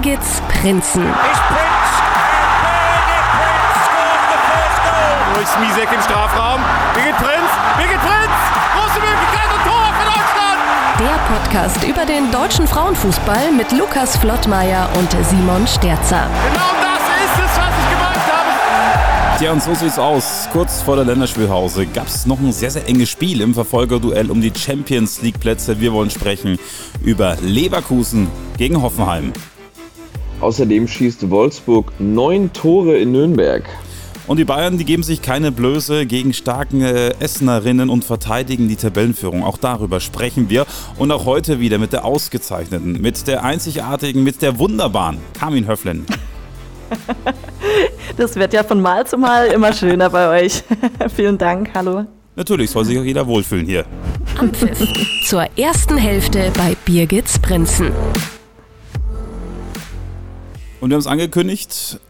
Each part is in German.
Birgits Prinzen. Durch Smisek im Strafraum. Birgit Prinz, Birgit Prinz, große Möglichkeit und Tor für Deutschland. Der Podcast über den deutschen Frauenfußball mit Lukas Flottmeier und Simon Sterzer. Genau das ist es, was ich gemeint habe. Tja, und so sieht's aus. Kurz vor der Länderspielpause gab es noch ein sehr, sehr enges Spiel im Verfolgerduell um die Champions League Plätze. Wir wollen sprechen über Leverkusen gegen Hoffenheim. Außerdem schießt Wolfsburg neun Tore in Nürnberg. Und die Bayern, die geben sich keine Blöße gegen starke Essenerinnen und verteidigen die Tabellenführung. Auch darüber sprechen wir. Und auch heute wieder mit der ausgezeichneten, mit der einzigartigen, mit der wunderbaren Carmin Höflen. Das wird ja von Mal zu Mal immer schöner bei euch. Vielen Dank, hallo. Natürlich soll sich auch jeder wohlfühlen hier. Anpfiff zur ersten Hälfte bei Birgits Prinzen. Und wir haben es angekündigt,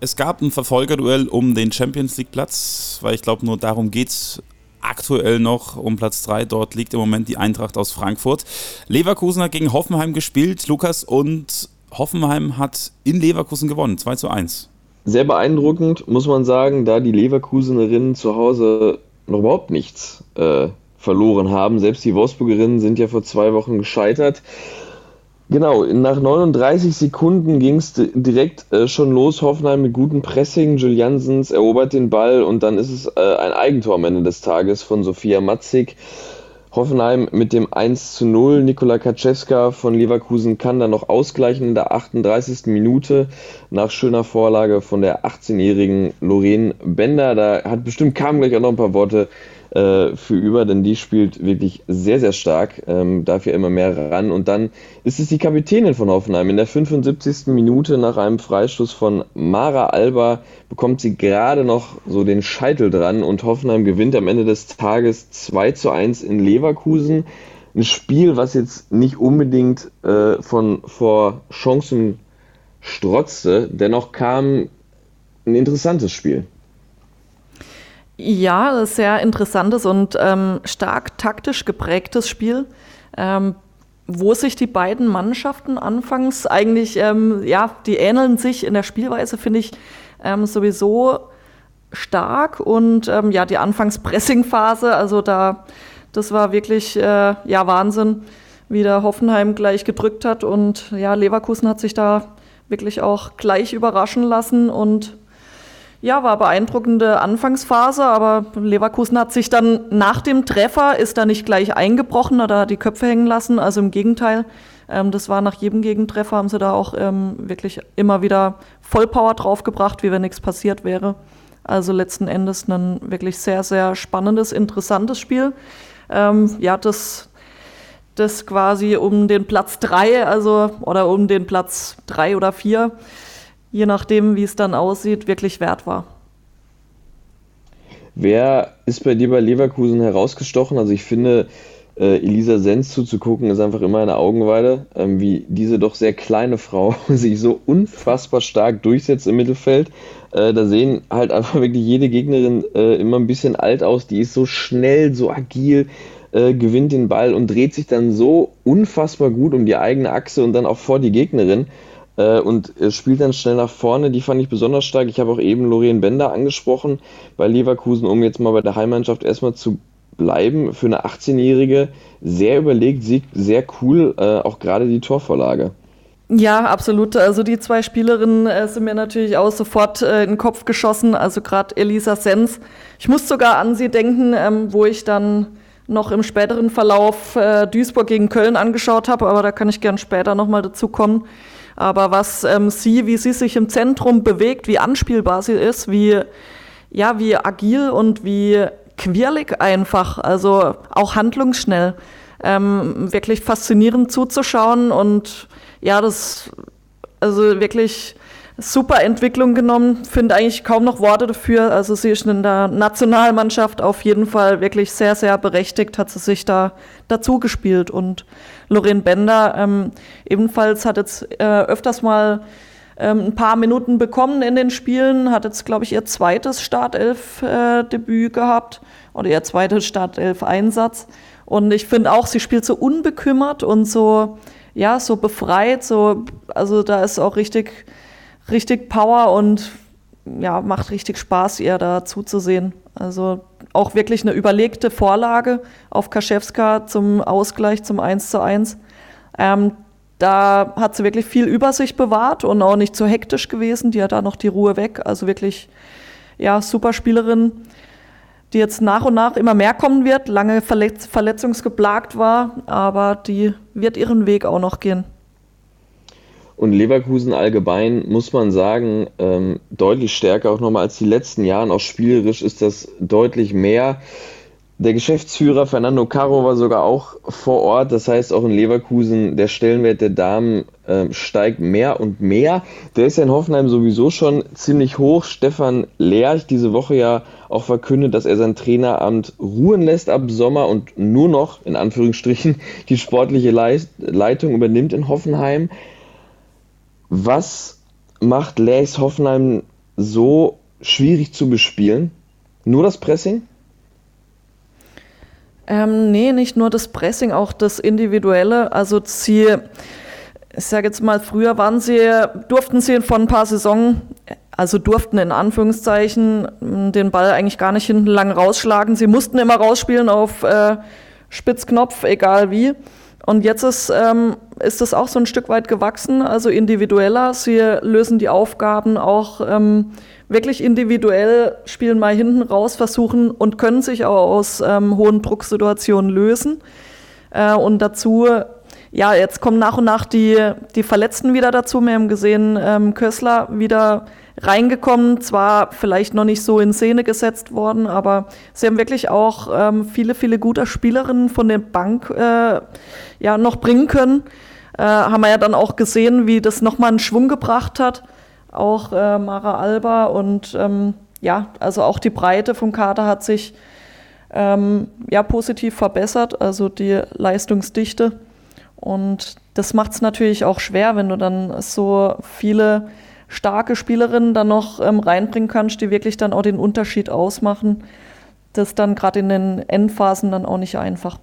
es gab ein Verfolgerduell um den Champions League Platz, weil ich glaube, nur darum geht es aktuell noch um Platz 3. Dort liegt im Moment die Eintracht aus Frankfurt. Leverkusen hat gegen Hoffenheim gespielt, Lukas, und Hoffenheim hat in Leverkusen gewonnen, 2 zu 1. Sehr beeindruckend, muss man sagen, da die Leverkusenerinnen zu Hause noch überhaupt nichts äh, verloren haben. Selbst die Wolfsburgerinnen sind ja vor zwei Wochen gescheitert. Genau, nach 39 Sekunden ging es direkt äh, schon los. Hoffenheim mit gutem Pressing. Juliansens erobert den Ball und dann ist es äh, ein Eigentor am Ende des Tages von Sophia Matzig. Hoffenheim mit dem 1 zu 0. Nikola Kaczewska von Leverkusen kann dann noch ausgleichen in der 38. Minute nach schöner Vorlage von der 18-jährigen Lorraine Bender. Da hat bestimmt kam gleich auch noch ein paar Worte äh, für über, denn die spielt wirklich sehr, sehr stark, ähm, darf ja immer mehr ran. Und dann ist es die Kapitänin von Hoffenheim. In der 75. Minute nach einem Freistoß von Mara Alba bekommt sie gerade noch so den Scheitel dran und Hoffenheim gewinnt am Ende des Tages 2 zu 1 in Leverkusen. Ein Spiel, was jetzt nicht unbedingt äh, von vor Chancen strotzte, dennoch kam ein interessantes Spiel. Ja, sehr interessantes und ähm, stark taktisch geprägtes Spiel, ähm, wo sich die beiden Mannschaften anfangs eigentlich, ähm, ja, die ähneln sich in der Spielweise, finde ich ähm, sowieso stark und ähm, ja, die Anfangs-Pressing-Phase, also da, das war wirklich, äh, ja, Wahnsinn, wie der Hoffenheim gleich gedrückt hat und ja, Leverkusen hat sich da wirklich auch gleich überraschen lassen und ja, war beeindruckende Anfangsphase, aber Leverkusen hat sich dann nach dem Treffer, ist da nicht gleich eingebrochen oder hat die Köpfe hängen lassen. Also im Gegenteil, ähm, das war nach jedem Gegentreffer, haben sie da auch ähm, wirklich immer wieder Vollpower draufgebracht, wie wenn nichts passiert wäre. Also letzten Endes ein wirklich sehr, sehr spannendes, interessantes Spiel. Ähm, ja, das, das quasi um den Platz drei, also oder um den Platz drei oder vier je nachdem, wie es dann aussieht, wirklich wert war. Wer ist bei dir bei Leverkusen herausgestochen? Also ich finde, äh, Elisa Sens zuzugucken, ist einfach immer eine Augenweide, ähm, wie diese doch sehr kleine Frau sich so unfassbar stark durchsetzt im Mittelfeld. Äh, da sehen halt einfach wirklich jede Gegnerin äh, immer ein bisschen alt aus. Die ist so schnell, so agil, äh, gewinnt den Ball und dreht sich dann so unfassbar gut um die eigene Achse und dann auch vor die Gegnerin äh, und spielt dann schnell nach vorne. Die fand ich besonders stark. Ich habe auch eben Lorien Bender angesprochen bei Leverkusen, um jetzt mal bei der Heimmannschaft erstmal zu bleiben. Für eine 18-Jährige sehr überlegt, sehr cool, äh, auch gerade die Torvorlage. Ja, absolut. Also die zwei Spielerinnen äh, sind mir natürlich auch sofort äh, in den Kopf geschossen. Also gerade Elisa Sens. Ich muss sogar an sie denken, ähm, wo ich dann noch im späteren Verlauf äh, Duisburg gegen Köln angeschaut habe, aber da kann ich gern später nochmal dazu kommen. Aber was ähm, sie, wie sie sich im Zentrum bewegt, wie anspielbar sie ist, wie, ja, wie agil und wie quirlig einfach, also auch handlungsschnell. Ähm, wirklich faszinierend zuzuschauen und ja, das, also wirklich super Entwicklung genommen, finde eigentlich kaum noch Worte dafür. Also sie ist in der Nationalmannschaft auf jeden Fall wirklich sehr, sehr berechtigt, hat sie sich da dazu gespielt. Und Lorraine Bender ähm, ebenfalls hat jetzt äh, öfters mal ähm, ein paar Minuten bekommen in den Spielen, hat jetzt, glaube ich, ihr zweites Startelf-Debüt äh, gehabt oder ihr zweites Startelf-Einsatz. Und ich finde auch, sie spielt so unbekümmert und so ja, so befreit, so, also da ist auch richtig, richtig Power und ja, macht richtig Spaß, ihr da zuzusehen. Also auch wirklich eine überlegte Vorlage auf Kaschewska zum Ausgleich zum 1 zu 1. Ähm, da hat sie wirklich viel Übersicht bewahrt und auch nicht zu hektisch gewesen. Die hat da noch die Ruhe weg. Also wirklich, ja, super Spielerin, die jetzt nach und nach immer mehr kommen wird, lange verletz verletzungsgeplagt war, aber die wird ihren Weg auch noch gehen. Und Leverkusen allgemein, muss man sagen, ähm, deutlich stärker auch nochmal als die letzten Jahre. Auch spielerisch ist das deutlich mehr. Der Geschäftsführer Fernando Caro war sogar auch vor Ort. Das heißt, auch in Leverkusen, der Stellenwert der Damen äh, steigt mehr und mehr. Der ist ja in Hoffenheim sowieso schon ziemlich hoch. Stefan Lerch diese Woche ja auch verkündet, dass er sein Traineramt ruhen lässt ab Sommer und nur noch, in Anführungsstrichen, die sportliche Leitung übernimmt in Hoffenheim. Was macht Lerchs Hoffenheim so schwierig zu bespielen? Nur das Pressing? Ähm, nee, nicht nur das Pressing, auch das Individuelle. Also sie, ich sage jetzt mal, früher waren sie, durften sie vor ein paar Saison, also durften in Anführungszeichen den Ball eigentlich gar nicht hinten lang rausschlagen. Sie mussten immer rausspielen auf äh, Spitzknopf, egal wie. Und jetzt ist, ähm, ist das auch so ein Stück weit gewachsen, also individueller. Sie lösen die Aufgaben auch ähm, wirklich individuell, spielen mal hinten raus, versuchen und können sich auch aus ähm, hohen Drucksituationen lösen. Äh, und dazu, ja, jetzt kommen nach und nach die, die Verletzten wieder dazu. Wir haben gesehen, ähm, Kössler wieder reingekommen, zwar vielleicht noch nicht so in Szene gesetzt worden, aber sie haben wirklich auch ähm, viele, viele gute Spielerinnen von der Bank äh, ja, noch bringen können. Äh, haben wir ja dann auch gesehen, wie das nochmal einen Schwung gebracht hat. Auch äh, Mara Alba und ähm, ja, also auch die Breite vom Kader hat sich ähm, ja positiv verbessert, also die Leistungsdichte. Und das macht es natürlich auch schwer, wenn du dann so viele starke Spielerinnen dann noch ähm, reinbringen kannst, die wirklich dann auch den Unterschied ausmachen. Das ist dann gerade in den Endphasen dann auch nicht einfach.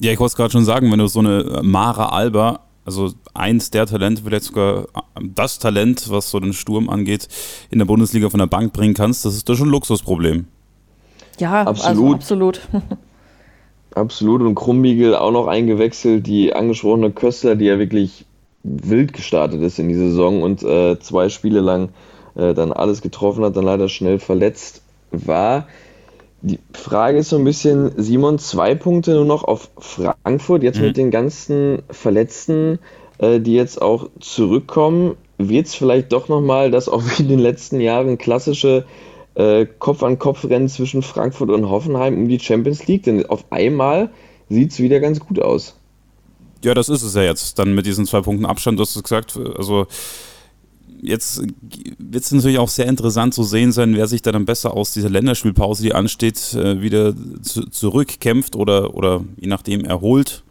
Ja, ich wollte es gerade schon sagen, wenn du so eine Mara Alba, also eins der Talente, vielleicht sogar das Talent, was so den Sturm angeht, in der Bundesliga von der Bank bringen kannst, das ist doch schon ein Luxusproblem. Ja, absolut. Also absolut. absolut. Und Krumbiegel auch noch eingewechselt, die angesprochene Köstler, die ja wirklich wild gestartet ist in die Saison und äh, zwei Spiele lang äh, dann alles getroffen hat, dann leider schnell verletzt war. Die Frage ist so ein bisschen, Simon, zwei Punkte nur noch auf Frankfurt, jetzt mhm. mit den ganzen Verletzten, äh, die jetzt auch zurückkommen. Wird es vielleicht doch nochmal das auch wie in den letzten Jahren klassische äh, Kopf-an-Kopf-Rennen zwischen Frankfurt und Hoffenheim um die Champions League? Denn auf einmal sieht es wieder ganz gut aus. Ja, das ist es ja jetzt. Dann mit diesen zwei Punkten Abstand, du hast es gesagt, also jetzt wird es natürlich auch sehr interessant zu sehen sein, wer sich da dann besser aus dieser Länderspielpause, die ansteht, äh, wieder zu, zurückkämpft oder, oder je nachdem erholt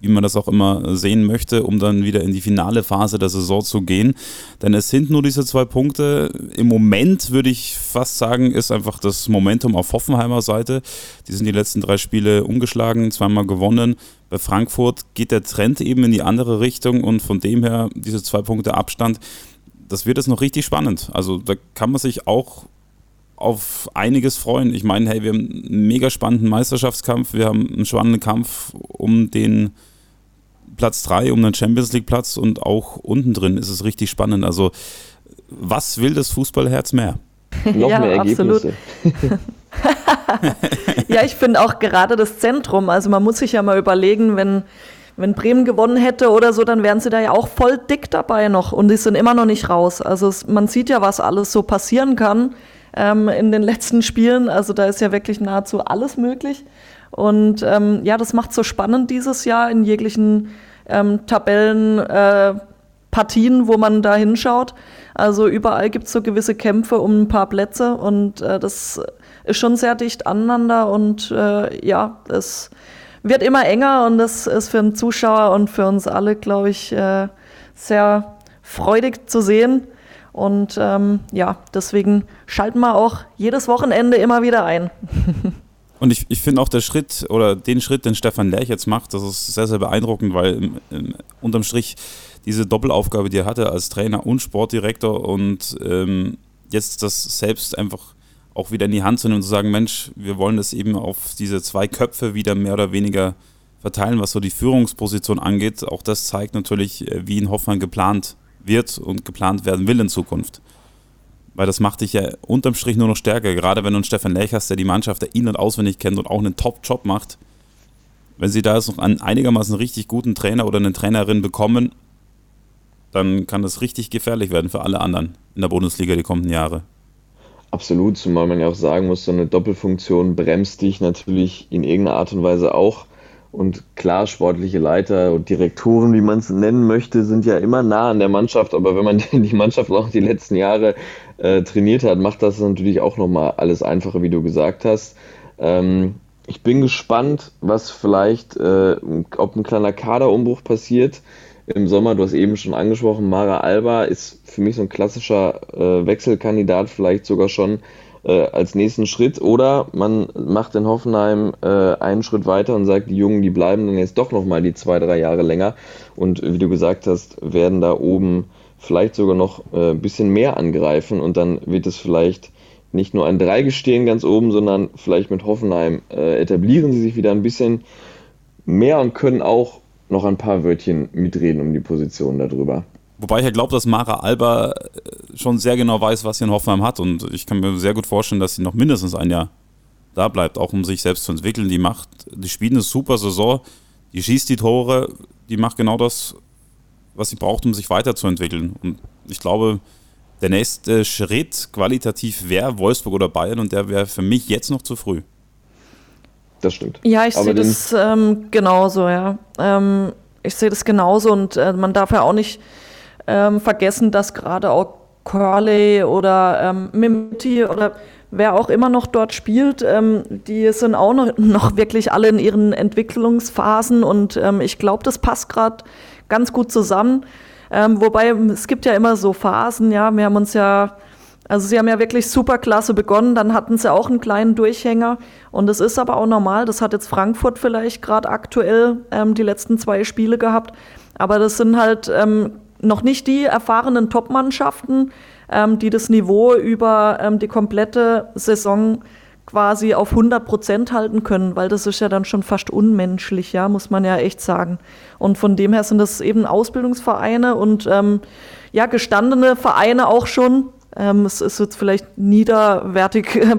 wie man das auch immer sehen möchte, um dann wieder in die finale Phase der Saison zu gehen. Denn es sind nur diese zwei Punkte. Im Moment würde ich fast sagen, ist einfach das Momentum auf Hoffenheimer Seite. Die sind die letzten drei Spiele ungeschlagen, zweimal gewonnen. Bei Frankfurt geht der Trend eben in die andere Richtung und von dem her diese zwei Punkte Abstand, das wird es noch richtig spannend. Also da kann man sich auch auf einiges freuen. Ich meine, hey, wir haben einen mega spannenden Meisterschaftskampf, wir haben einen spannenden Kampf um den Platz 3 um einen Champions League Platz und auch unten drin ist es richtig spannend. Also was will das Fußballherz mehr? Noch ja, mehr Ergebnisse. ja, ich finde auch gerade das Zentrum, also man muss sich ja mal überlegen, wenn, wenn Bremen gewonnen hätte oder so, dann wären sie da ja auch voll dick dabei noch und die sind immer noch nicht raus. Also es, man sieht ja, was alles so passieren kann ähm, in den letzten Spielen. Also da ist ja wirklich nahezu alles möglich. Und ähm, ja, das macht so spannend dieses Jahr in jeglichen ähm, Tabellenpartien, äh, wo man da hinschaut. Also überall gibt es so gewisse Kämpfe um ein paar Plätze und äh, das ist schon sehr dicht aneinander und äh, ja, es wird immer enger und das ist für den Zuschauer und für uns alle, glaube ich, äh, sehr freudig zu sehen. Und ähm, ja, deswegen schalten wir auch jedes Wochenende immer wieder ein. Und ich, ich finde auch der Schritt oder den Schritt, den Stefan Lerch jetzt macht, das ist sehr, sehr beeindruckend, weil im, im, unterm Strich diese Doppelaufgabe, die er hatte als Trainer und Sportdirektor und ähm, jetzt das selbst einfach auch wieder in die Hand zu nehmen und zu sagen, Mensch, wir wollen das eben auf diese zwei Köpfe wieder mehr oder weniger verteilen, was so die Führungsposition angeht. Auch das zeigt natürlich, äh, wie in Hoffmann geplant wird und geplant werden will in Zukunft. Weil das macht dich ja unterm Strich nur noch stärker, gerade wenn du einen Stefan Lech hast, der die Mannschaft der in- und auswendig kennt und auch einen Top-Job macht. Wenn sie da jetzt noch einen einigermaßen richtig guten Trainer oder eine Trainerin bekommen, dann kann das richtig gefährlich werden für alle anderen in der Bundesliga die kommenden Jahre. Absolut, zumal man ja auch sagen muss, so eine Doppelfunktion bremst dich natürlich in irgendeiner Art und Weise auch. Und klar, sportliche Leiter und Direktoren, wie man es nennen möchte, sind ja immer nah an der Mannschaft. Aber wenn man die Mannschaft auch die letzten Jahre äh, trainiert hat, macht das natürlich auch nochmal alles einfacher, wie du gesagt hast. Ähm, ich bin gespannt, was vielleicht, äh, ob ein kleiner Kaderumbruch passiert im Sommer. Du hast eben schon angesprochen, Mara Alba ist für mich so ein klassischer äh, Wechselkandidat, vielleicht sogar schon äh, als nächsten Schritt. Oder man macht in Hoffenheim äh, einen Schritt weiter und sagt, die Jungen, die bleiben dann jetzt doch nochmal die zwei, drei Jahre länger. Und wie du gesagt hast, werden da oben vielleicht sogar noch äh, ein bisschen mehr angreifen und dann wird es vielleicht nicht nur ein Dreigestirn ganz oben, sondern vielleicht mit Hoffenheim äh, etablieren sie sich wieder ein bisschen mehr und können auch noch ein paar Wörtchen mitreden um die Position darüber. Wobei ich ja glaube, dass Mara Alba äh, schon sehr genau weiß, was sie in Hoffenheim hat. Und ich kann mir sehr gut vorstellen, dass sie noch mindestens ein Jahr da bleibt, auch um sich selbst zu entwickeln. Die macht, die spielt eine super Saison, die schießt die Tore, die macht genau das, was sie braucht, um sich weiterzuentwickeln. Und ich glaube, der nächste Schritt qualitativ wäre Wolfsburg oder Bayern und der wäre für mich jetzt noch zu früh. Das stimmt. Ja, ich sehe das ähm, genauso, ja. Ähm, ich sehe das genauso und äh, man darf ja auch nicht ähm, vergessen, dass gerade auch Corley oder ähm, Mimti oder wer auch immer noch dort spielt, ähm, die sind auch noch, noch, wirklich alle in ihren Entwicklungsphasen und ähm, ich glaube, das passt gerade ganz gut zusammen. Ähm, wobei es gibt ja immer so Phasen, ja, wir haben uns ja, also sie haben ja wirklich super klasse begonnen, dann hatten sie auch einen kleinen Durchhänger und es ist aber auch normal, das hat jetzt Frankfurt vielleicht gerade aktuell ähm, die letzten zwei Spiele gehabt, aber das sind halt ähm, noch nicht die erfahrenen Top-Mannschaften, ähm, die das Niveau über ähm, die komplette Saison quasi auf 100 Prozent halten können, weil das ist ja dann schon fast unmenschlich, ja, muss man ja echt sagen. Und von dem her sind das eben Ausbildungsvereine und ähm, ja, gestandene Vereine auch schon. Ähm, es ist jetzt vielleicht niederwertig äh,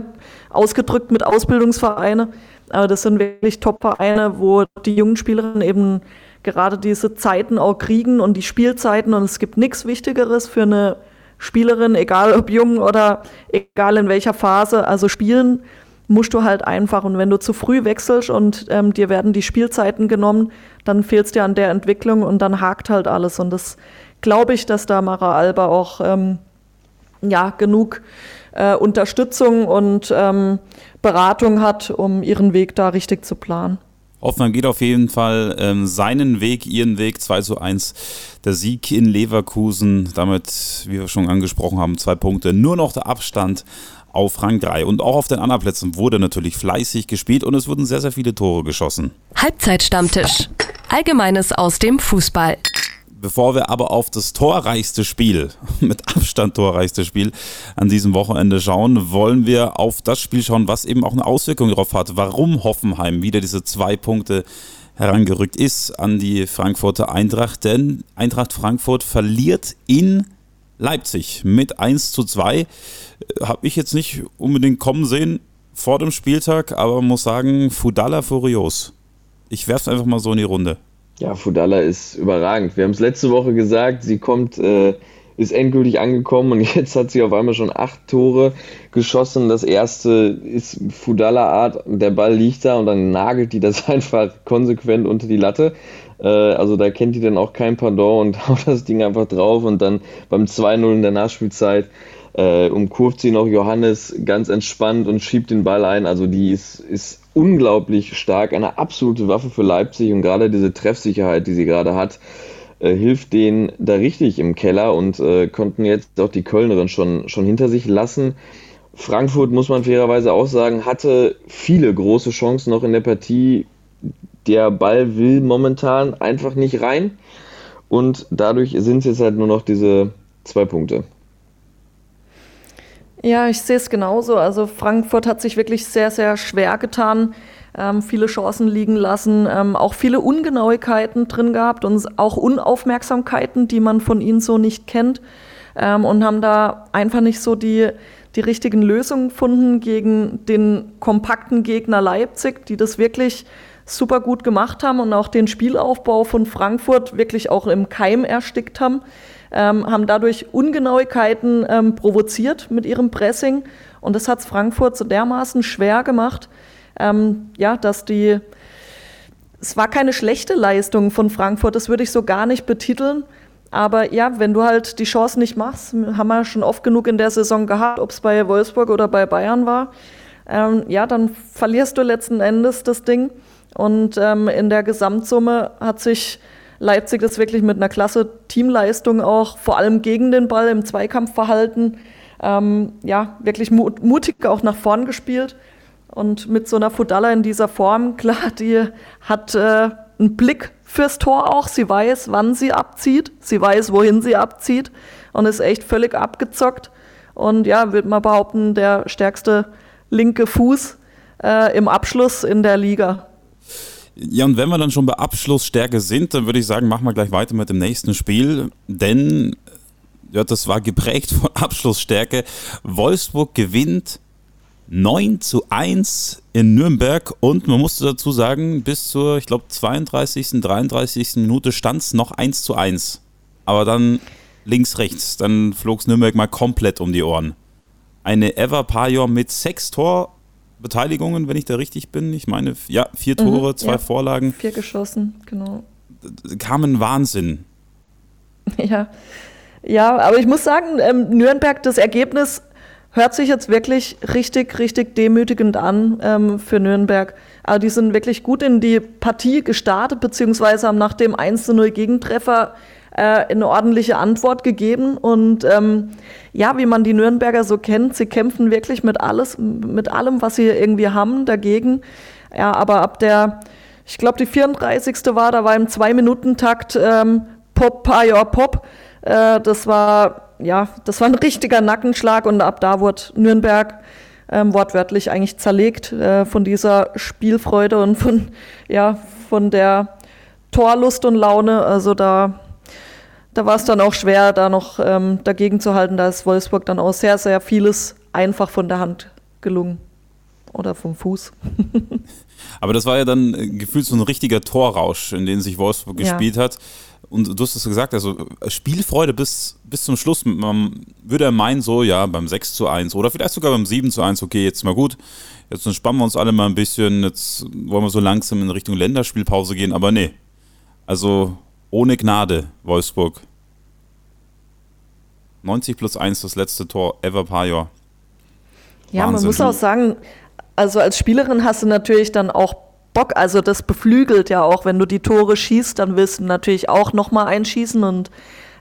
ausgedrückt mit Ausbildungsvereine, aber das sind wirklich Top-Vereine, wo die jungen Spielerinnen eben gerade diese Zeiten auch kriegen und die Spielzeiten und es gibt nichts Wichtigeres für eine Spielerin, egal ob jung oder egal in welcher Phase, also spielen musst du halt einfach und wenn du zu früh wechselst und ähm, dir werden die Spielzeiten genommen, dann fehlst dir an der Entwicklung und dann hakt halt alles und das glaube ich, dass da Mara Alba auch ähm, ja genug äh, Unterstützung und ähm, Beratung hat, um ihren Weg da richtig zu planen. Hoffmann geht auf jeden Fall ähm, seinen Weg, ihren Weg, 2 zu 1. Der Sieg in Leverkusen, damit, wie wir schon angesprochen haben, zwei Punkte. Nur noch der Abstand auf Rang 3. Und auch auf den anderen Plätzen wurde natürlich fleißig gespielt und es wurden sehr, sehr viele Tore geschossen. Halbzeitstammtisch. Allgemeines aus dem Fußball. Bevor wir aber auf das torreichste Spiel, mit Abstand torreichste Spiel an diesem Wochenende schauen, wollen wir auf das Spiel schauen, was eben auch eine Auswirkung darauf hat, warum Hoffenheim wieder diese zwei Punkte herangerückt ist an die Frankfurter Eintracht. Denn Eintracht Frankfurt verliert in Leipzig mit 1 zu 2. Habe ich jetzt nicht unbedingt kommen sehen vor dem Spieltag, aber muss sagen, Fudala furios. Ich werfe einfach mal so in die Runde. Ja, Fudala ist überragend. Wir haben es letzte Woche gesagt, sie kommt, äh, ist endgültig angekommen und jetzt hat sie auf einmal schon acht Tore geschossen. Das erste ist Fudala Art, der Ball liegt da und dann nagelt die das einfach konsequent unter die Latte. Äh, also da kennt die dann auch kein Pardon und haut das Ding einfach drauf und dann beim 2-0 in der Nachspielzeit äh, umkurvt sie noch Johannes ganz entspannt und schiebt den Ball ein. Also die ist, ist unglaublich stark, eine absolute Waffe für Leipzig und gerade diese Treffsicherheit, die sie gerade hat, äh, hilft denen da richtig im Keller und äh, konnten jetzt auch die Kölnerin schon, schon hinter sich lassen. Frankfurt, muss man fairerweise auch sagen, hatte viele große Chancen noch in der Partie. Der Ball will momentan einfach nicht rein. Und dadurch sind es jetzt halt nur noch diese zwei Punkte. Ja, ich sehe es genauso. Also Frankfurt hat sich wirklich sehr, sehr schwer getan, ähm, viele Chancen liegen lassen, ähm, auch viele Ungenauigkeiten drin gehabt und auch Unaufmerksamkeiten, die man von ihnen so nicht kennt ähm, und haben da einfach nicht so die, die richtigen Lösungen gefunden gegen den kompakten Gegner Leipzig, die das wirklich super gut gemacht haben und auch den Spielaufbau von Frankfurt wirklich auch im Keim erstickt haben, ähm, haben dadurch Ungenauigkeiten ähm, provoziert mit ihrem Pressing und das hat es Frankfurt so dermaßen schwer gemacht, ähm, ja, dass die, es war keine schlechte Leistung von Frankfurt, das würde ich so gar nicht betiteln. Aber ja, wenn du halt die Chance nicht machst, haben wir schon oft genug in der Saison gehabt, ob es bei Wolfsburg oder bei Bayern war, ähm, ja, dann verlierst du letzten Endes das Ding. Und ähm, in der Gesamtsumme hat sich Leipzig das wirklich mit einer klasse Teamleistung auch vor allem gegen den Ball im Zweikampf verhalten, ähm, ja, wirklich mutig auch nach vorn gespielt. Und mit so einer Fudalla in dieser Form, klar, die hat äh, einen Blick fürs Tor auch. Sie weiß, wann sie abzieht. Sie weiß, wohin sie abzieht und ist echt völlig abgezockt. Und ja, würde man behaupten, der stärkste linke Fuß äh, im Abschluss in der Liga. Ja, und wenn wir dann schon bei Abschlussstärke sind, dann würde ich sagen, machen wir gleich weiter mit dem nächsten Spiel. Denn ja, das war geprägt von Abschlussstärke. Wolfsburg gewinnt 9 zu 1 in Nürnberg und man musste dazu sagen, bis zur, ich glaube, 32., 33. Minute stand es noch 1 zu 1. Aber dann links, rechts, dann flog es Nürnberg mal komplett um die Ohren. Eine Eva Pajor mit sechs Torbeteiligungen, wenn ich da richtig bin. Ich meine, ja, vier mhm, Tore, mhm, zwei ja. Vorlagen. Vier geschossen, genau. Kam ein Wahnsinn. Ja. Ja, aber ich muss sagen, ähm, Nürnberg, das Ergebnis hört sich jetzt wirklich richtig, richtig demütigend an ähm, für Nürnberg. Aber die sind wirklich gut in die Partie gestartet, beziehungsweise haben nach dem 1-0 Gegentreffer eine ordentliche Antwort gegeben. Und ähm, ja, wie man die Nürnberger so kennt, sie kämpfen wirklich mit alles, mit allem, was sie irgendwie haben, dagegen. Ja, aber ab der, ich glaube, die 34. war, da war im Zwei-Minuten-Takt ähm, Pop, Pajor, Pop. Äh, das war ja, das war ein richtiger Nackenschlag und ab da wurde Nürnberg ähm, wortwörtlich eigentlich zerlegt äh, von dieser Spielfreude und von, ja, von der Torlust und Laune. Also da, da war es dann auch schwer, da noch ähm, dagegen zu halten. Da ist Wolfsburg dann auch sehr, sehr vieles einfach von der Hand gelungen. Oder vom Fuß. Aber das war ja dann äh, gefühlt so ein richtiger Torrausch, in den sich Wolfsburg ja. gespielt hat. Und du hast es gesagt, also Spielfreude bis, bis zum Schluss. Man würde ja meinen, so, ja, beim 6 zu 1 oder vielleicht sogar beim 7 zu 1, okay, jetzt mal gut. Jetzt entspannen wir uns alle mal ein bisschen. Jetzt wollen wir so langsam in Richtung Länderspielpause gehen, aber nee. Also ohne Gnade, Wolfsburg. 90 plus 1 das letzte Tor ever Pajor. Ja, Wahnsinn. man muss auch sagen, also als Spielerin hast du natürlich dann auch Bock. Also das beflügelt ja auch, wenn du die Tore schießt, dann willst du natürlich auch nochmal einschießen und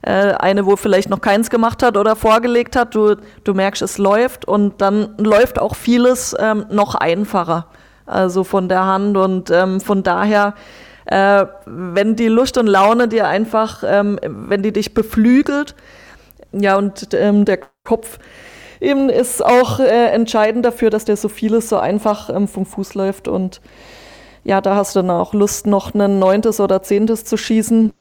äh, eine, wo vielleicht noch keins gemacht hat oder vorgelegt hat, du, du merkst, es läuft und dann läuft auch vieles ähm, noch einfacher. Also von der Hand und ähm, von daher, äh, wenn die Lust und Laune dir einfach, ähm, wenn die dich beflügelt, ja und ähm, der Kopf eben ist auch äh, entscheidend dafür, dass dir so vieles so einfach ähm, vom Fuß läuft und ja, da hast du dann auch Lust, noch ein neuntes oder zehntes zu schießen.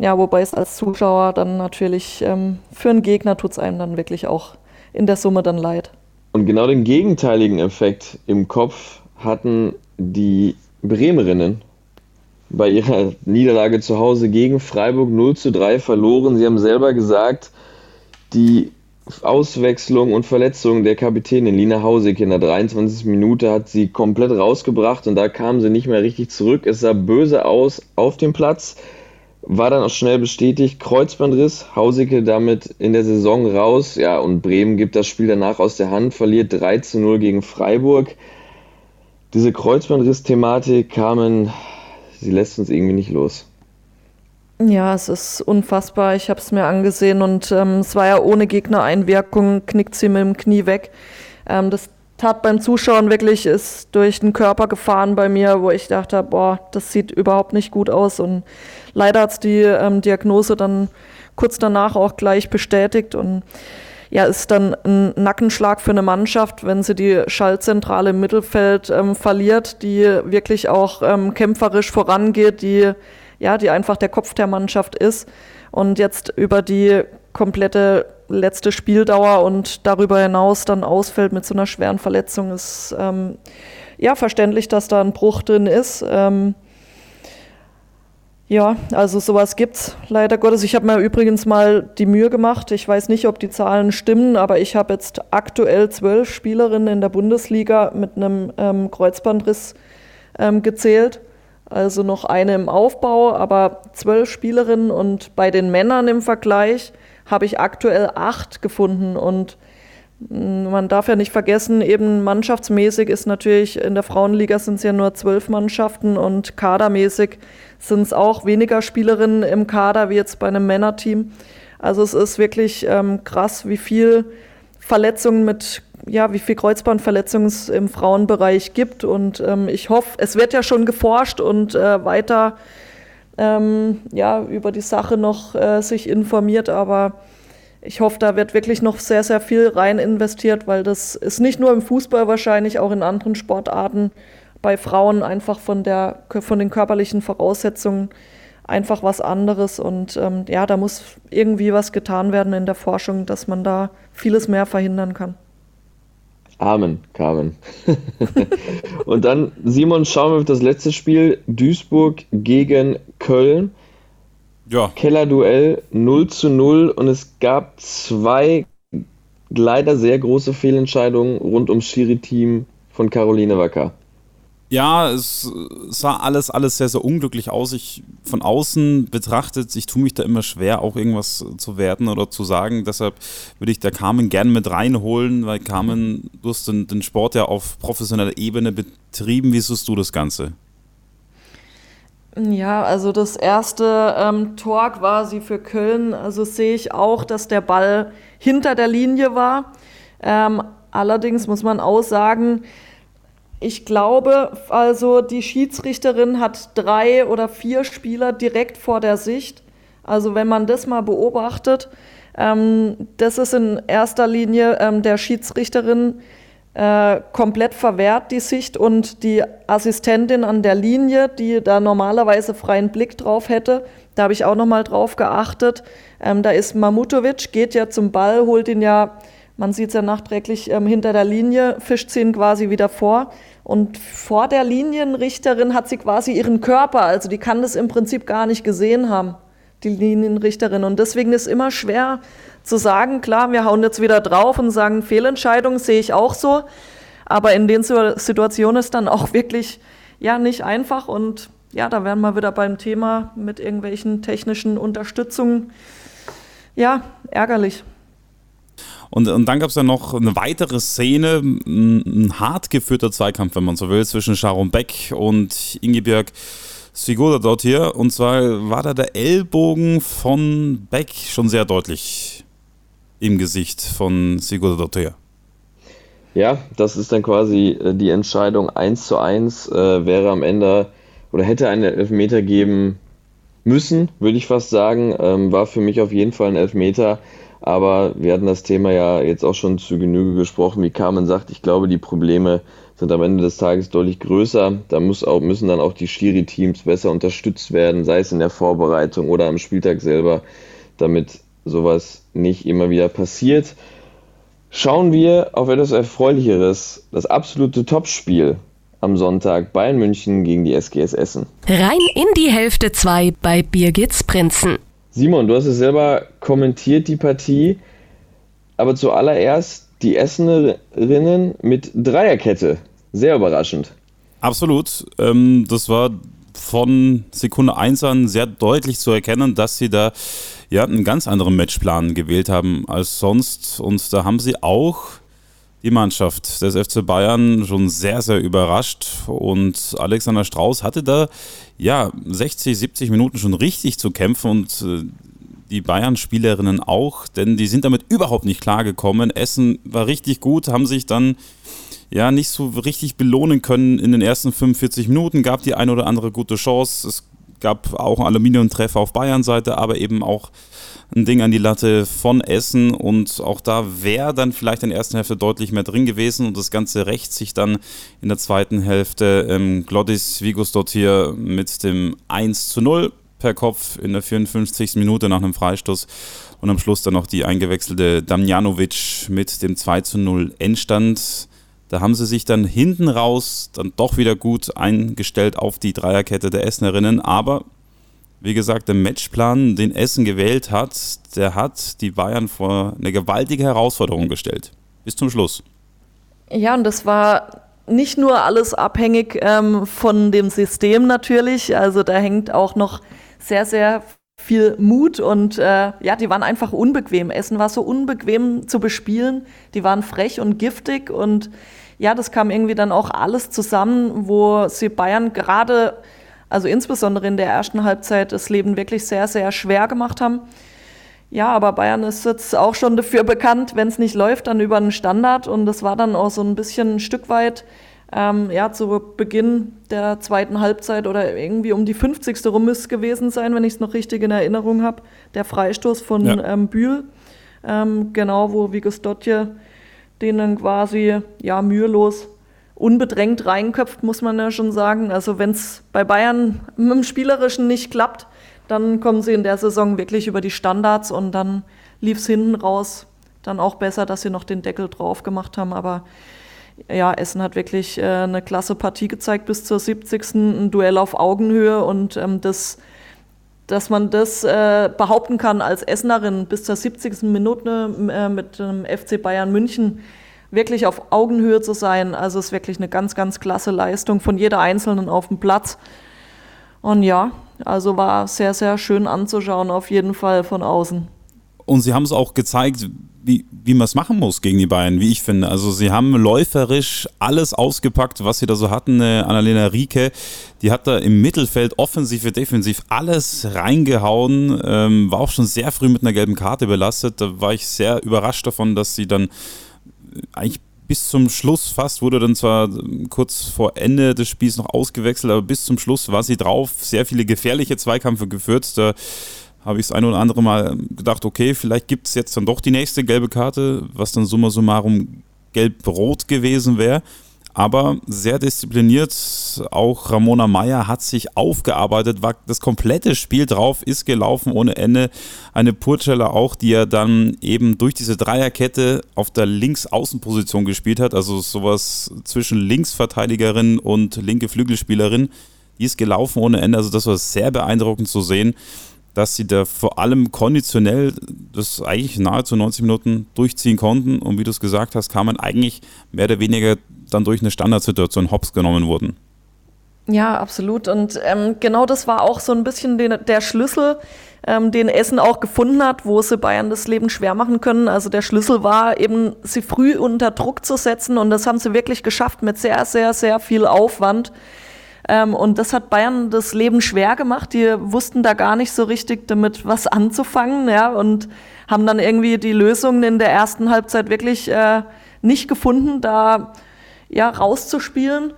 Ja, wobei es als Zuschauer dann natürlich ähm, für einen Gegner tut es einem dann wirklich auch in der Summe dann leid. Und genau den gegenteiligen Effekt im Kopf hatten die Bremerinnen bei ihrer Niederlage zu Hause gegen Freiburg 0 zu 3 verloren. Sie haben selber gesagt, die Auswechslung und Verletzung der Kapitänin Lina Hausig in der 23. Minute hat sie komplett rausgebracht und da kam sie nicht mehr richtig zurück. Es sah böse aus auf dem Platz, war dann auch schnell bestätigt. Kreuzbandriss, Hausike damit in der Saison raus. Ja, und Bremen gibt das Spiel danach aus der Hand, verliert 3 zu 0 gegen Freiburg. Diese Kreuzbandriss-Thematik kamen, sie lässt uns irgendwie nicht los. Ja, es ist unfassbar. Ich habe es mir angesehen und ähm, es war ja ohne Gegnereinwirkung, knickt sie mit dem Knie weg. Ähm, das tat beim Zuschauen wirklich, ist durch den Körper gefahren bei mir, wo ich dachte, boah, das sieht überhaupt nicht gut aus. Und leider hat es die ähm, Diagnose dann kurz danach auch gleich bestätigt und ja, ist dann ein Nackenschlag für eine Mannschaft, wenn sie die Schaltzentrale im Mittelfeld ähm, verliert, die wirklich auch ähm, kämpferisch vorangeht, die ja, die einfach der Kopf der Mannschaft ist und jetzt über die komplette letzte Spieldauer und darüber hinaus dann ausfällt mit so einer schweren Verletzung, ist ähm, ja verständlich, dass da ein Bruch drin ist. Ähm, ja, also sowas gibt's leider Gottes. Ich habe mir übrigens mal die Mühe gemacht. Ich weiß nicht, ob die Zahlen stimmen, aber ich habe jetzt aktuell zwölf Spielerinnen in der Bundesliga mit einem ähm, Kreuzbandriss ähm, gezählt. Also noch eine im Aufbau, aber zwölf Spielerinnen und bei den Männern im Vergleich habe ich aktuell acht gefunden und mm, man darf ja nicht vergessen, eben mannschaftsmäßig ist natürlich in der Frauenliga sind es ja nur zwölf Mannschaften und kadermäßig sind es auch weniger Spielerinnen im Kader wie jetzt bei einem Männerteam. Also es ist wirklich ähm, krass, wie viel Verletzungen mit, ja, wie viel Kreuzbandverletzungen es im Frauenbereich gibt. Und ähm, ich hoffe, es wird ja schon geforscht und äh, weiter ähm, ja, über die Sache noch äh, sich informiert, aber ich hoffe, da wird wirklich noch sehr, sehr viel rein investiert, weil das ist nicht nur im Fußball wahrscheinlich, auch in anderen Sportarten bei Frauen einfach von, der, von den körperlichen Voraussetzungen einfach was anderes. Und ähm, ja, da muss irgendwie was getan werden in der Forschung, dass man da vieles mehr verhindern kann. Amen, Carmen. und dann, Simon, schauen wir auf das letzte Spiel. Duisburg gegen Köln. Ja. Kellerduell 0 zu 0 und es gab zwei leider sehr große Fehlentscheidungen rund ums Schiri-Team von Caroline Wacker. Ja, es sah alles, alles sehr, sehr unglücklich aus. Ich von außen betrachtet, ich tue mich da immer schwer, auch irgendwas zu werten oder zu sagen. Deshalb würde ich da Carmen gern mit reinholen, weil Carmen, du hast den, den Sport ja auf professioneller Ebene betrieben. Wie siehst du das Ganze? Ja, also das erste ähm, Tor quasi für Köln, also sehe ich auch, dass der Ball hinter der Linie war. Ähm, allerdings muss man auch sagen, ich glaube, also die Schiedsrichterin hat drei oder vier Spieler direkt vor der Sicht. Also wenn man das mal beobachtet, ähm, das ist in erster Linie ähm, der Schiedsrichterin äh, komplett verwehrt, die Sicht, und die Assistentin an der Linie, die da normalerweise freien Blick drauf hätte, da habe ich auch nochmal drauf geachtet. Ähm, da ist Mamutovic, geht ja zum Ball, holt ihn ja man sieht es ja nachträglich ähm, hinter der Linie, fischt sie ihn quasi wieder vor. Und vor der Linienrichterin hat sie quasi ihren Körper, also die kann das im Prinzip gar nicht gesehen haben, die Linienrichterin. Und deswegen ist immer schwer zu sagen, klar, wir hauen jetzt wieder drauf und sagen, Fehlentscheidung sehe ich auch so. Aber in den Situationen ist dann auch wirklich ja nicht einfach und ja, da wären wir wieder beim Thema mit irgendwelchen technischen Unterstützungen. Ja, ärgerlich. Und, und dann gab es ja noch eine weitere Szene, ein, hart geführter Zweikampf, wenn man so will, zwischen Sharon Beck und Ingebjörg Sigurda dort hier. Und zwar war da der Ellbogen von Beck schon sehr deutlich im Gesicht von Sigurda dort hier. Ja, das ist dann quasi äh, die Entscheidung 1 zu 1, äh, wäre am Ende oder hätte einen Elfmeter geben müssen, würde ich fast sagen. Ähm, war für mich auf jeden Fall ein Elfmeter. Aber wir hatten das Thema ja jetzt auch schon zu Genüge gesprochen. Wie Carmen sagt, ich glaube, die Probleme sind am Ende des Tages deutlich größer. Da muss auch, müssen dann auch die Schiri-Teams besser unterstützt werden, sei es in der Vorbereitung oder am Spieltag selber, damit sowas nicht immer wieder passiert. Schauen wir auf etwas Erfreulicheres. Das absolute Topspiel am Sonntag Bayern München gegen die SGS Essen. Rein in die Hälfte 2 bei Birgits Prinzen. Simon, du hast es selber kommentiert, die Partie. Aber zuallererst die Essenerinnen mit Dreierkette. Sehr überraschend. Absolut. Ähm, das war von Sekunde 1 an sehr deutlich zu erkennen, dass sie da ja einen ganz anderen Matchplan gewählt haben als sonst. Und da haben sie auch die Mannschaft des FC Bayern schon sehr, sehr überrascht und Alexander Strauß hatte da ja 60, 70 Minuten schon richtig zu kämpfen und äh, die Bayern-Spielerinnen auch, denn die sind damit überhaupt nicht klargekommen. Essen war richtig gut, haben sich dann ja nicht so richtig belohnen können in den ersten 45 Minuten, gab die eine oder andere gute Chance. Es gab auch einen Aluminiumtreffer auf Bayern-Seite, aber eben auch ein Ding an die Latte von Essen und auch da wäre dann vielleicht in der ersten Hälfte deutlich mehr drin gewesen und das Ganze rächt sich dann in der zweiten Hälfte. Ähm, Glodis Vigos dort hier mit dem 1 zu 0 per Kopf in der 54. Minute nach einem Freistoß und am Schluss dann noch die eingewechselte Damjanovic mit dem 2 zu 0 Endstand. Da haben sie sich dann hinten raus dann doch wieder gut eingestellt auf die Dreierkette der Essenerinnen, aber wie gesagt, der Matchplan, den Essen gewählt hat, der hat die Bayern vor eine gewaltige Herausforderung gestellt. Bis zum Schluss. Ja, und das war nicht nur alles abhängig ähm, von dem System natürlich. Also da hängt auch noch sehr, sehr viel Mut und äh, ja, die waren einfach unbequem. Essen war so unbequem zu bespielen. Die waren frech und giftig und ja, das kam irgendwie dann auch alles zusammen, wo sie Bayern gerade, also insbesondere in der ersten Halbzeit, das Leben wirklich sehr, sehr schwer gemacht haben. Ja, aber Bayern ist jetzt auch schon dafür bekannt, wenn es nicht läuft, dann über einen Standard und das war dann auch so ein bisschen ein Stück weit ähm, ja, zu Beginn der zweiten Halbzeit oder irgendwie um die 50. rum müsste es gewesen sein, wenn ich es noch richtig in Erinnerung habe, der Freistoß von ja. ähm, Bühl, ähm, genau, wo Vigos Dotje den dann quasi ja, mühelos unbedrängt reinköpft, muss man ja schon sagen. Also wenn es bei Bayern mit dem Spielerischen nicht klappt, dann kommen sie in der Saison wirklich über die Standards und dann lief es hinten raus dann auch besser, dass sie noch den Deckel drauf gemacht haben. Aber ja, Essen hat wirklich äh, eine klasse Partie gezeigt bis zur 70. Ein Duell auf Augenhöhe und ähm, das, dass man das äh, behaupten kann als Essenerin bis zur 70. Minute äh, mit dem FC Bayern München wirklich auf Augenhöhe zu sein. Also ist wirklich eine ganz, ganz klasse Leistung von jeder Einzelnen auf dem Platz. Und ja, also war sehr, sehr schön anzuschauen, auf jeden Fall von außen. Und sie haben es auch gezeigt, wie, wie man es machen muss gegen die Bayern, wie ich finde. Also sie haben läuferisch alles ausgepackt, was sie da so hatten. Äh, Annalena Rieke, die hat da im Mittelfeld offensiv wie defensiv alles reingehauen, ähm, war auch schon sehr früh mit einer gelben Karte belastet. Da war ich sehr überrascht davon, dass sie dann äh, eigentlich bis zum Schluss fast, wurde dann zwar kurz vor Ende des Spiels noch ausgewechselt, aber bis zum Schluss war sie drauf, sehr viele gefährliche Zweikämpfe geführt. Da habe ich das eine oder andere Mal gedacht, okay, vielleicht gibt es jetzt dann doch die nächste gelbe Karte, was dann summa summarum gelb-rot gewesen wäre. Aber sehr diszipliniert, auch Ramona Meyer hat sich aufgearbeitet, war das komplette Spiel drauf, ist gelaufen ohne Ende. Eine Purcella auch, die er dann eben durch diese Dreierkette auf der Linksaußenposition gespielt hat, also sowas zwischen Linksverteidigerin und linke Flügelspielerin. Die ist gelaufen ohne Ende, also das war sehr beeindruckend zu sehen dass sie da vor allem konditionell das eigentlich nahezu 90 Minuten durchziehen konnten. Und wie du es gesagt hast, kam man eigentlich mehr oder weniger dann durch eine Standardsituation hops genommen wurden. Ja, absolut. Und ähm, genau das war auch so ein bisschen den, der Schlüssel, ähm, den Essen auch gefunden hat, wo sie Bayern das Leben schwer machen können. Also der Schlüssel war eben, sie früh unter Druck zu setzen. Und das haben sie wirklich geschafft mit sehr, sehr, sehr viel Aufwand. Ähm, und das hat Bayern das Leben schwer gemacht. Die wussten da gar nicht so richtig damit was anzufangen, ja, und haben dann irgendwie die Lösungen in der ersten Halbzeit wirklich äh, nicht gefunden, da ja rauszuspielen.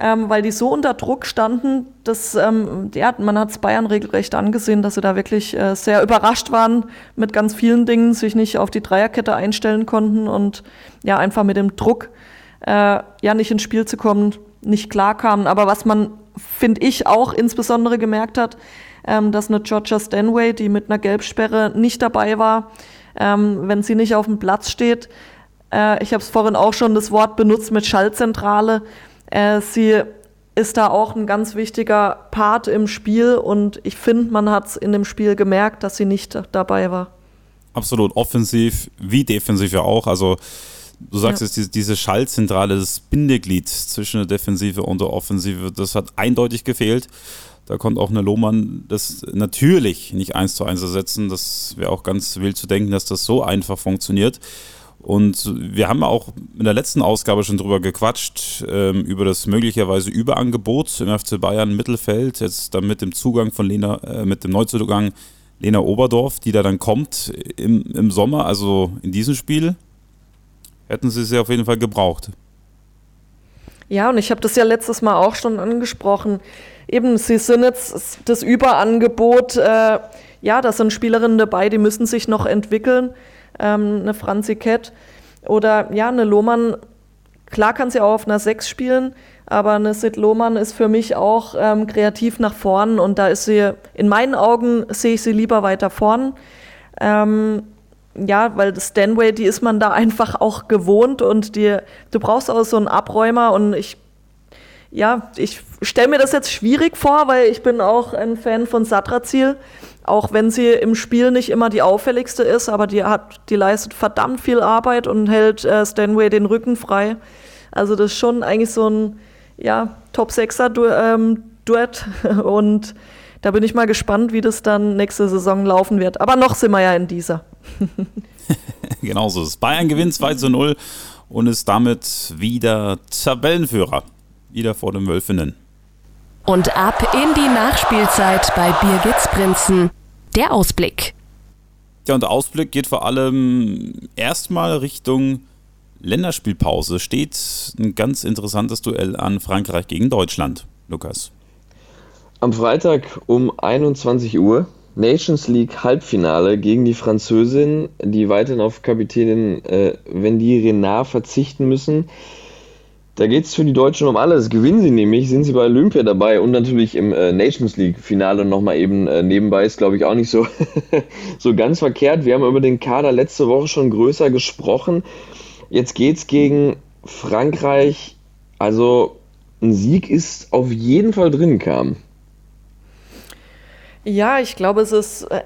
Ähm, weil die so unter Druck standen, dass ähm, ja, man hat es Bayern regelrecht angesehen, dass sie da wirklich äh, sehr überrascht waren mit ganz vielen Dingen, sich nicht auf die Dreierkette einstellen konnten und ja einfach mit dem Druck äh, ja nicht ins Spiel zu kommen, nicht klar kamen. Aber was man, finde ich, auch insbesondere gemerkt hat, ähm, dass eine Georgia Stanway, die mit einer Gelbsperre nicht dabei war, ähm, wenn sie nicht auf dem Platz steht, äh, ich habe es vorhin auch schon das Wort benutzt mit Schaltzentrale, äh, sie ist da auch ein ganz wichtiger Part im Spiel und ich finde, man hat es in dem Spiel gemerkt, dass sie nicht dabei war. Absolut offensiv wie defensiv ja auch. Also Du sagst jetzt, diese, diese Schaltzentrale, das Bindeglied zwischen der Defensive und der Offensive, das hat eindeutig gefehlt. Da konnte auch eine Lohmann das natürlich nicht eins zu eins ersetzen. Das wäre auch ganz wild zu denken, dass das so einfach funktioniert. Und wir haben auch in der letzten Ausgabe schon drüber gequatscht, ähm, über das möglicherweise Überangebot im FC Bayern Mittelfeld, jetzt dann mit dem Zugang von Lena, äh, mit dem Neuzugang Lena Oberdorf, die da dann kommt im, im Sommer, also in diesem Spiel, hätten sie sie auf jeden Fall gebraucht. Ja, und ich habe das ja letztes Mal auch schon angesprochen. Eben, sie sind jetzt das Überangebot, äh, ja, da sind Spielerinnen dabei, die müssen sich noch entwickeln. Ähm, eine Franzi Kett oder ja, eine Lohmann, klar kann sie auch auf einer 6 spielen, aber eine Sid Lohmann ist für mich auch ähm, kreativ nach vorn und da ist sie, in meinen Augen sehe ich sie lieber weiter vorn. Ähm, ja, weil Stanway, die ist man da einfach auch gewohnt und die, du brauchst auch so einen Abräumer und ich, ja, ich stelle mir das jetzt schwierig vor, weil ich bin auch ein Fan von Satrazil, auch wenn sie im Spiel nicht immer die auffälligste ist, aber die hat, die leistet verdammt viel Arbeit und hält äh, Stanway den Rücken frei. Also das ist schon eigentlich so ein, ja, Top-6er-Duett ähm, und da bin ich mal gespannt, wie das dann nächste Saison laufen wird. Aber noch sind wir ja in dieser. genau so ist es. Bayern gewinnt 2 zu 0 und ist damit wieder Tabellenführer. Wieder vor den Wölfinnen. Und ab in die Nachspielzeit bei Birgits Prinzen. Der Ausblick. Ja, und der Ausblick geht vor allem erstmal Richtung Länderspielpause. Steht ein ganz interessantes Duell an Frankreich gegen Deutschland. Lukas. Am Freitag um 21 Uhr Nations League Halbfinale gegen die Französin, die weiterhin auf Kapitänin äh, Wendy Renard verzichten müssen. Da geht es für die Deutschen um alles. Gewinnen sie nämlich, sind sie bei Olympia dabei und natürlich im äh, Nations League Finale nochmal eben äh, nebenbei ist, glaube ich, auch nicht so, so ganz verkehrt. Wir haben über den Kader letzte Woche schon größer gesprochen. Jetzt geht es gegen Frankreich. Also ein Sieg ist auf jeden Fall drin, kam. Ja, ich glaube, es ist äh,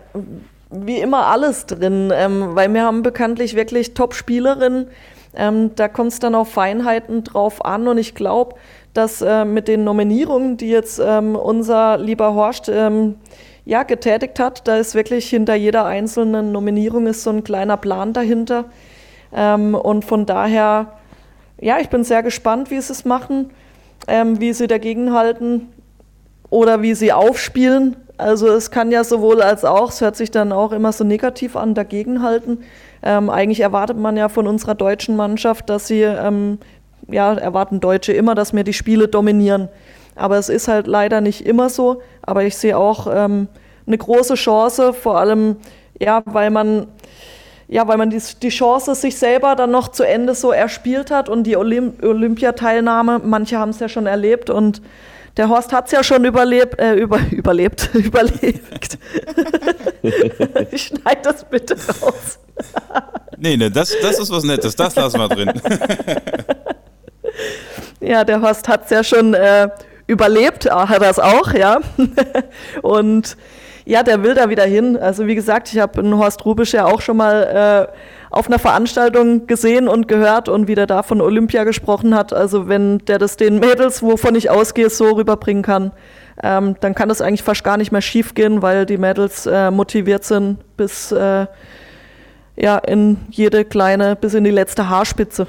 wie immer alles drin, ähm, weil wir haben bekanntlich wirklich Top-Spielerinnen. Ähm, da kommt es dann auf Feinheiten drauf an und ich glaube, dass äh, mit den Nominierungen, die jetzt ähm, unser lieber Horst ähm, ja, getätigt hat, da ist wirklich hinter jeder einzelnen Nominierung ist so ein kleiner Plan dahinter. Ähm, und von daher, ja, ich bin sehr gespannt, wie sie es machen, ähm, wie sie dagegenhalten oder wie sie aufspielen. Also es kann ja sowohl als auch, es hört sich dann auch immer so negativ an, dagegenhalten. Ähm, eigentlich erwartet man ja von unserer deutschen Mannschaft, dass sie, ähm, ja, erwarten Deutsche immer, dass wir die Spiele dominieren. Aber es ist halt leider nicht immer so. Aber ich sehe auch ähm, eine große Chance, vor allem, ja, weil man, ja, weil man die, die Chance sich selber dann noch zu Ende so erspielt hat und die Olymp Olympiateilnahme, manche haben es ja schon erlebt und der Horst hat es ja schon überlebt, äh, über, überlebt, überlebt. ich schneide das bitte raus. nee, nee, das, das ist was Nettes, das lassen wir drin. ja, der Horst hat es ja schon äh, überlebt, hat er es auch, ja. Und ja, der will da wieder hin. Also wie gesagt, ich habe einen Horst Rubisch ja auch schon mal äh, auf einer Veranstaltung gesehen und gehört und wie der da von Olympia gesprochen hat. Also wenn der das den Mädels, wovon ich ausgehe, so rüberbringen kann, ähm, dann kann das eigentlich fast gar nicht mehr schief gehen, weil die Mädels äh, motiviert sind bis äh, ja, in jede kleine, bis in die letzte Haarspitze.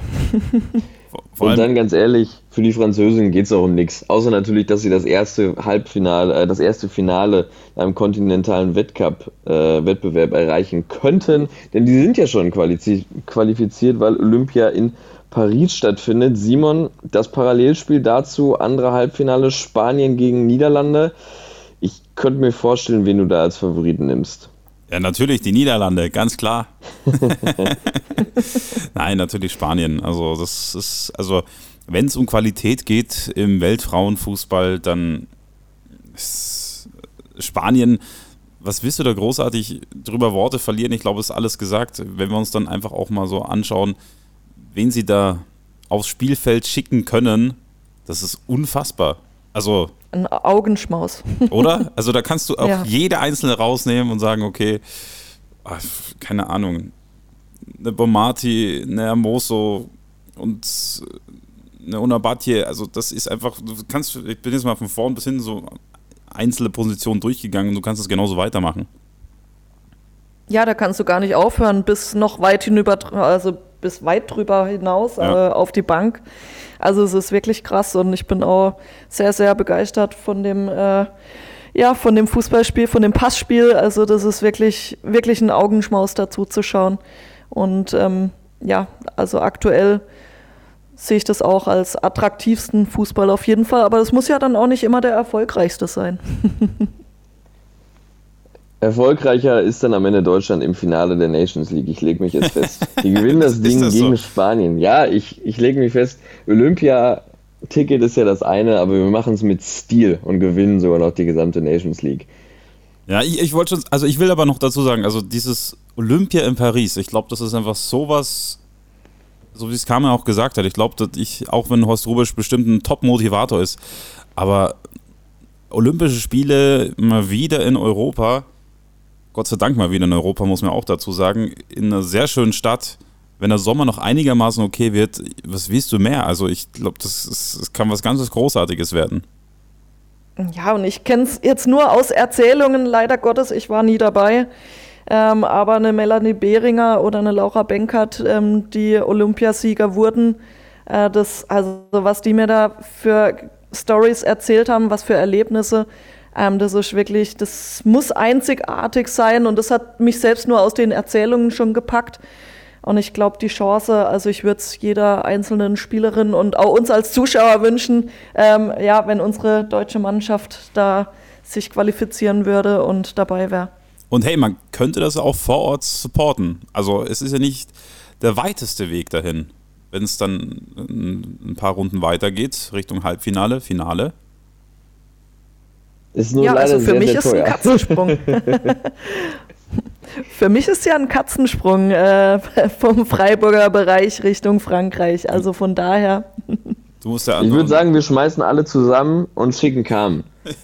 und dann ganz ehrlich, für die Französin geht es auch um nichts. Außer natürlich, dass sie das erste Halbfinale, äh, das erste Finale einem kontinentalen Wettcup, äh, Wettbewerb erreichen könnten. Denn die sind ja schon qualifiziert, weil Olympia in Paris stattfindet. Simon, das Parallelspiel dazu, andere Halbfinale Spanien gegen Niederlande. Ich könnte mir vorstellen, wen du da als Favoriten nimmst. Ja, natürlich die Niederlande, ganz klar. Nein, natürlich Spanien. Also das ist, also wenn es um Qualität geht im Weltfrauenfußball, dann ist Spanien, was willst du da großartig drüber Worte verlieren? Ich glaube, es ist alles gesagt. Wenn wir uns dann einfach auch mal so anschauen, wen sie da aufs Spielfeld schicken können, das ist unfassbar. Also ein Augenschmaus. Oder? Also da kannst du auch ja. jede einzelne rausnehmen und sagen, okay, ach, keine Ahnung, eine Bomati, eine Hermoso und eine Unabatje, also das ist einfach, du kannst, ich bin jetzt mal von vorn bis hin so einzelne Positionen durchgegangen und du kannst es genauso weitermachen. Ja, da kannst du gar nicht aufhören, bis noch weit hinüber, also bis weit drüber hinaus ja. äh, auf die Bank. Also es ist wirklich krass und ich bin auch sehr, sehr begeistert von dem, äh, ja, von dem Fußballspiel, von dem Passspiel. Also das ist wirklich, wirklich ein Augenschmaus dazu zu schauen. Und ähm, ja, also aktuell sehe ich das auch als attraktivsten Fußball auf jeden Fall. Aber das muss ja dann auch nicht immer der erfolgreichste sein. Erfolgreicher ist dann am Ende Deutschland im Finale der Nations League. Ich lege mich jetzt fest. Die gewinnen das Ding das gegen so? Spanien. Ja, ich, ich lege mich fest. Olympia-Ticket ist ja das eine, aber wir machen es mit Stil und gewinnen sogar noch die gesamte Nations League. Ja, ich, ich wollte schon, also ich will aber noch dazu sagen, also dieses Olympia in Paris, ich glaube, das ist einfach sowas, so wie es Carmen auch gesagt hat, ich glaube, dass ich, auch wenn Horst Rubisch bestimmt ein Top-Motivator ist, aber Olympische Spiele mal wieder in Europa, Gott sei Dank mal wieder in Europa, muss man auch dazu sagen, in einer sehr schönen Stadt. Wenn der Sommer noch einigermaßen okay wird, was willst du mehr? Also ich glaube, das, das kann was ganz Großartiges werden. Ja, und ich kenne es jetzt nur aus Erzählungen, leider Gottes, ich war nie dabei. Ähm, aber eine Melanie Behringer oder eine Laura Benkert, ähm, die Olympiasieger wurden, äh, das, also was die mir da für Stories erzählt haben, was für Erlebnisse, ähm, das ist wirklich, das muss einzigartig sein und das hat mich selbst nur aus den Erzählungen schon gepackt. Und ich glaube, die Chance, also ich würde es jeder einzelnen Spielerin und auch uns als Zuschauer wünschen, ähm, ja, wenn unsere deutsche Mannschaft da sich qualifizieren würde und dabei wäre. Und hey, man könnte das auch vor Ort supporten. Also es ist ja nicht der weiteste Weg dahin, wenn es dann ein paar Runden weitergeht, Richtung Halbfinale, Finale. Ist nur ja, also für sehr, mich sehr ist teuer. ein Katzensprung. für mich ist ja ein Katzensprung äh, vom Freiburger Bereich Richtung Frankreich. Also von daher. Du musst ja ich würde sagen, wir schmeißen alle zusammen und schicken Carmen.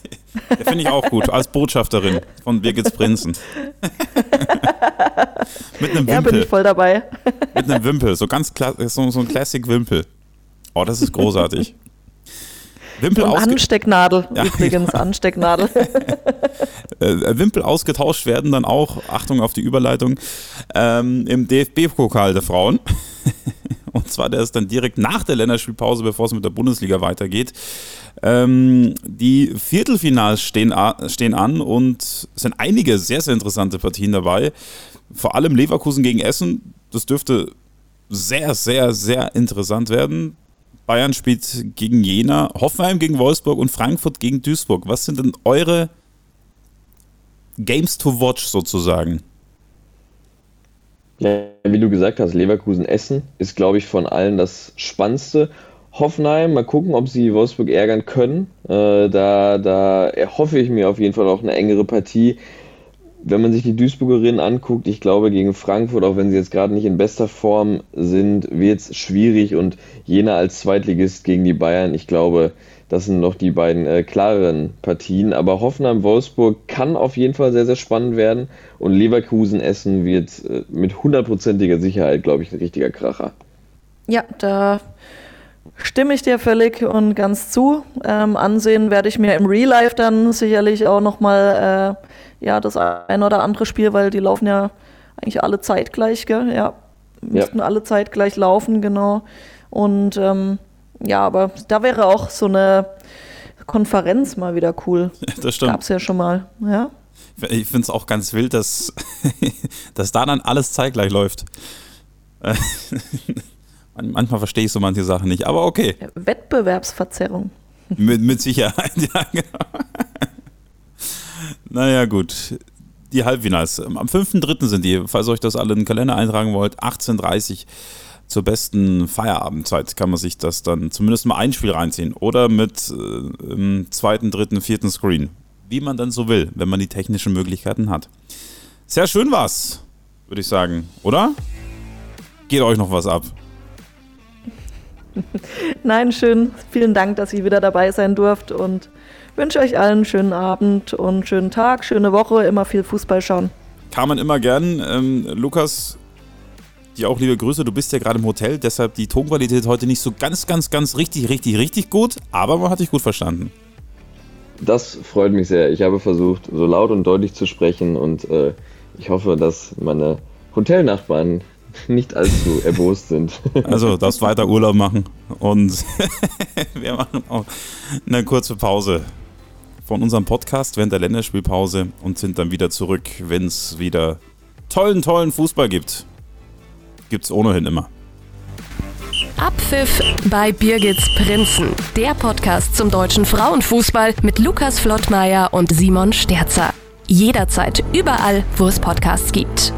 ja, Finde ich auch gut, als Botschafterin von Birgits Prinzen. Mit einem Wimpel. Ja, bin ich voll dabei. Mit einem Wimpel, so ganz so, so ein Classic-Wimpel. Oh, das ist großartig. Wimpel Und Anstecknadel, ja, übrigens, genau. Anstecknadel. Äh, Wimpel ausgetauscht werden dann auch, Achtung auf die Überleitung, ähm, im DFB-Pokal der Frauen. Und zwar der ist dann direkt nach der Länderspielpause, bevor es mit der Bundesliga weitergeht. Ähm, die Viertelfinals stehen, stehen an und es sind einige sehr, sehr interessante Partien dabei. Vor allem Leverkusen gegen Essen. Das dürfte sehr, sehr, sehr interessant werden. Bayern spielt gegen Jena, Hoffenheim gegen Wolfsburg und Frankfurt gegen Duisburg. Was sind denn eure Games to watch sozusagen? Ja, wie du gesagt hast, Leverkusen-Essen ist, glaube ich, von allen das Spannendste. Hoffenheim, mal gucken, ob sie Wolfsburg ärgern können. Äh, da, da erhoffe ich mir auf jeden Fall auch eine engere Partie wenn man sich die Duisburgerinnen anguckt, ich glaube gegen Frankfurt, auch wenn sie jetzt gerade nicht in bester Form sind, wird es schwierig und Jena als Zweitligist gegen die Bayern, ich glaube, das sind noch die beiden äh, klareren Partien. Aber Hoffenheim-Wolfsburg kann auf jeden Fall sehr, sehr spannend werden und Leverkusen-Essen wird äh, mit hundertprozentiger Sicherheit, glaube ich, ein richtiger Kracher. Ja, da stimme ich dir völlig und ganz zu. Ähm, ansehen werde ich mir im Real Life dann sicherlich auch nochmal äh, ja, das ein oder andere Spiel, weil die laufen ja eigentlich alle zeitgleich, gell? Ja, müssten ja. alle zeitgleich laufen, genau. Und ähm, ja, aber da wäre auch so eine Konferenz mal wieder cool. Das stimmt. Gab es ja schon mal, ja. Ich finde es auch ganz wild, dass, dass da dann alles zeitgleich läuft. Manchmal verstehe ich so manche Sachen nicht, aber okay. Wettbewerbsverzerrung. Mit, mit Sicherheit, ja, genau. Naja, gut. Die Halbfinals. Am 5.3. sind die, falls euch das alle in den Kalender eintragen wollt, 18.30 Uhr zur besten Feierabendzeit kann man sich das dann zumindest mal ein Spiel reinziehen. Oder mit äh, zweiten, dritten, vierten Screen. Wie man dann so will, wenn man die technischen Möglichkeiten hat. Sehr schön war's, würde ich sagen, oder? Geht euch noch was ab? Nein, schön. Vielen Dank, dass ihr wieder dabei sein durft und wünsche euch allen einen schönen Abend und einen schönen Tag, schöne Woche, immer viel Fußball schauen. Kann man immer gern. Ähm, Lukas, dir auch liebe Grüße. Du bist ja gerade im Hotel, deshalb die Tonqualität heute nicht so ganz, ganz, ganz richtig, richtig, richtig gut, aber man hat dich gut verstanden. Das freut mich sehr. Ich habe versucht, so laut und deutlich zu sprechen und äh, ich hoffe, dass meine Hotelnachbarn nicht allzu erbost sind. Also, darfst weiter Urlaub machen und wir machen auch eine kurze Pause von unserem Podcast während der Länderspielpause und sind dann wieder zurück, wenn es wieder tollen, tollen Fußball gibt. Gibt es ohnehin immer. Abpfiff bei Birgits Prinzen, der Podcast zum deutschen Frauenfußball mit Lukas Flottmeier und Simon Sterzer. Jederzeit, überall, wo es Podcasts gibt.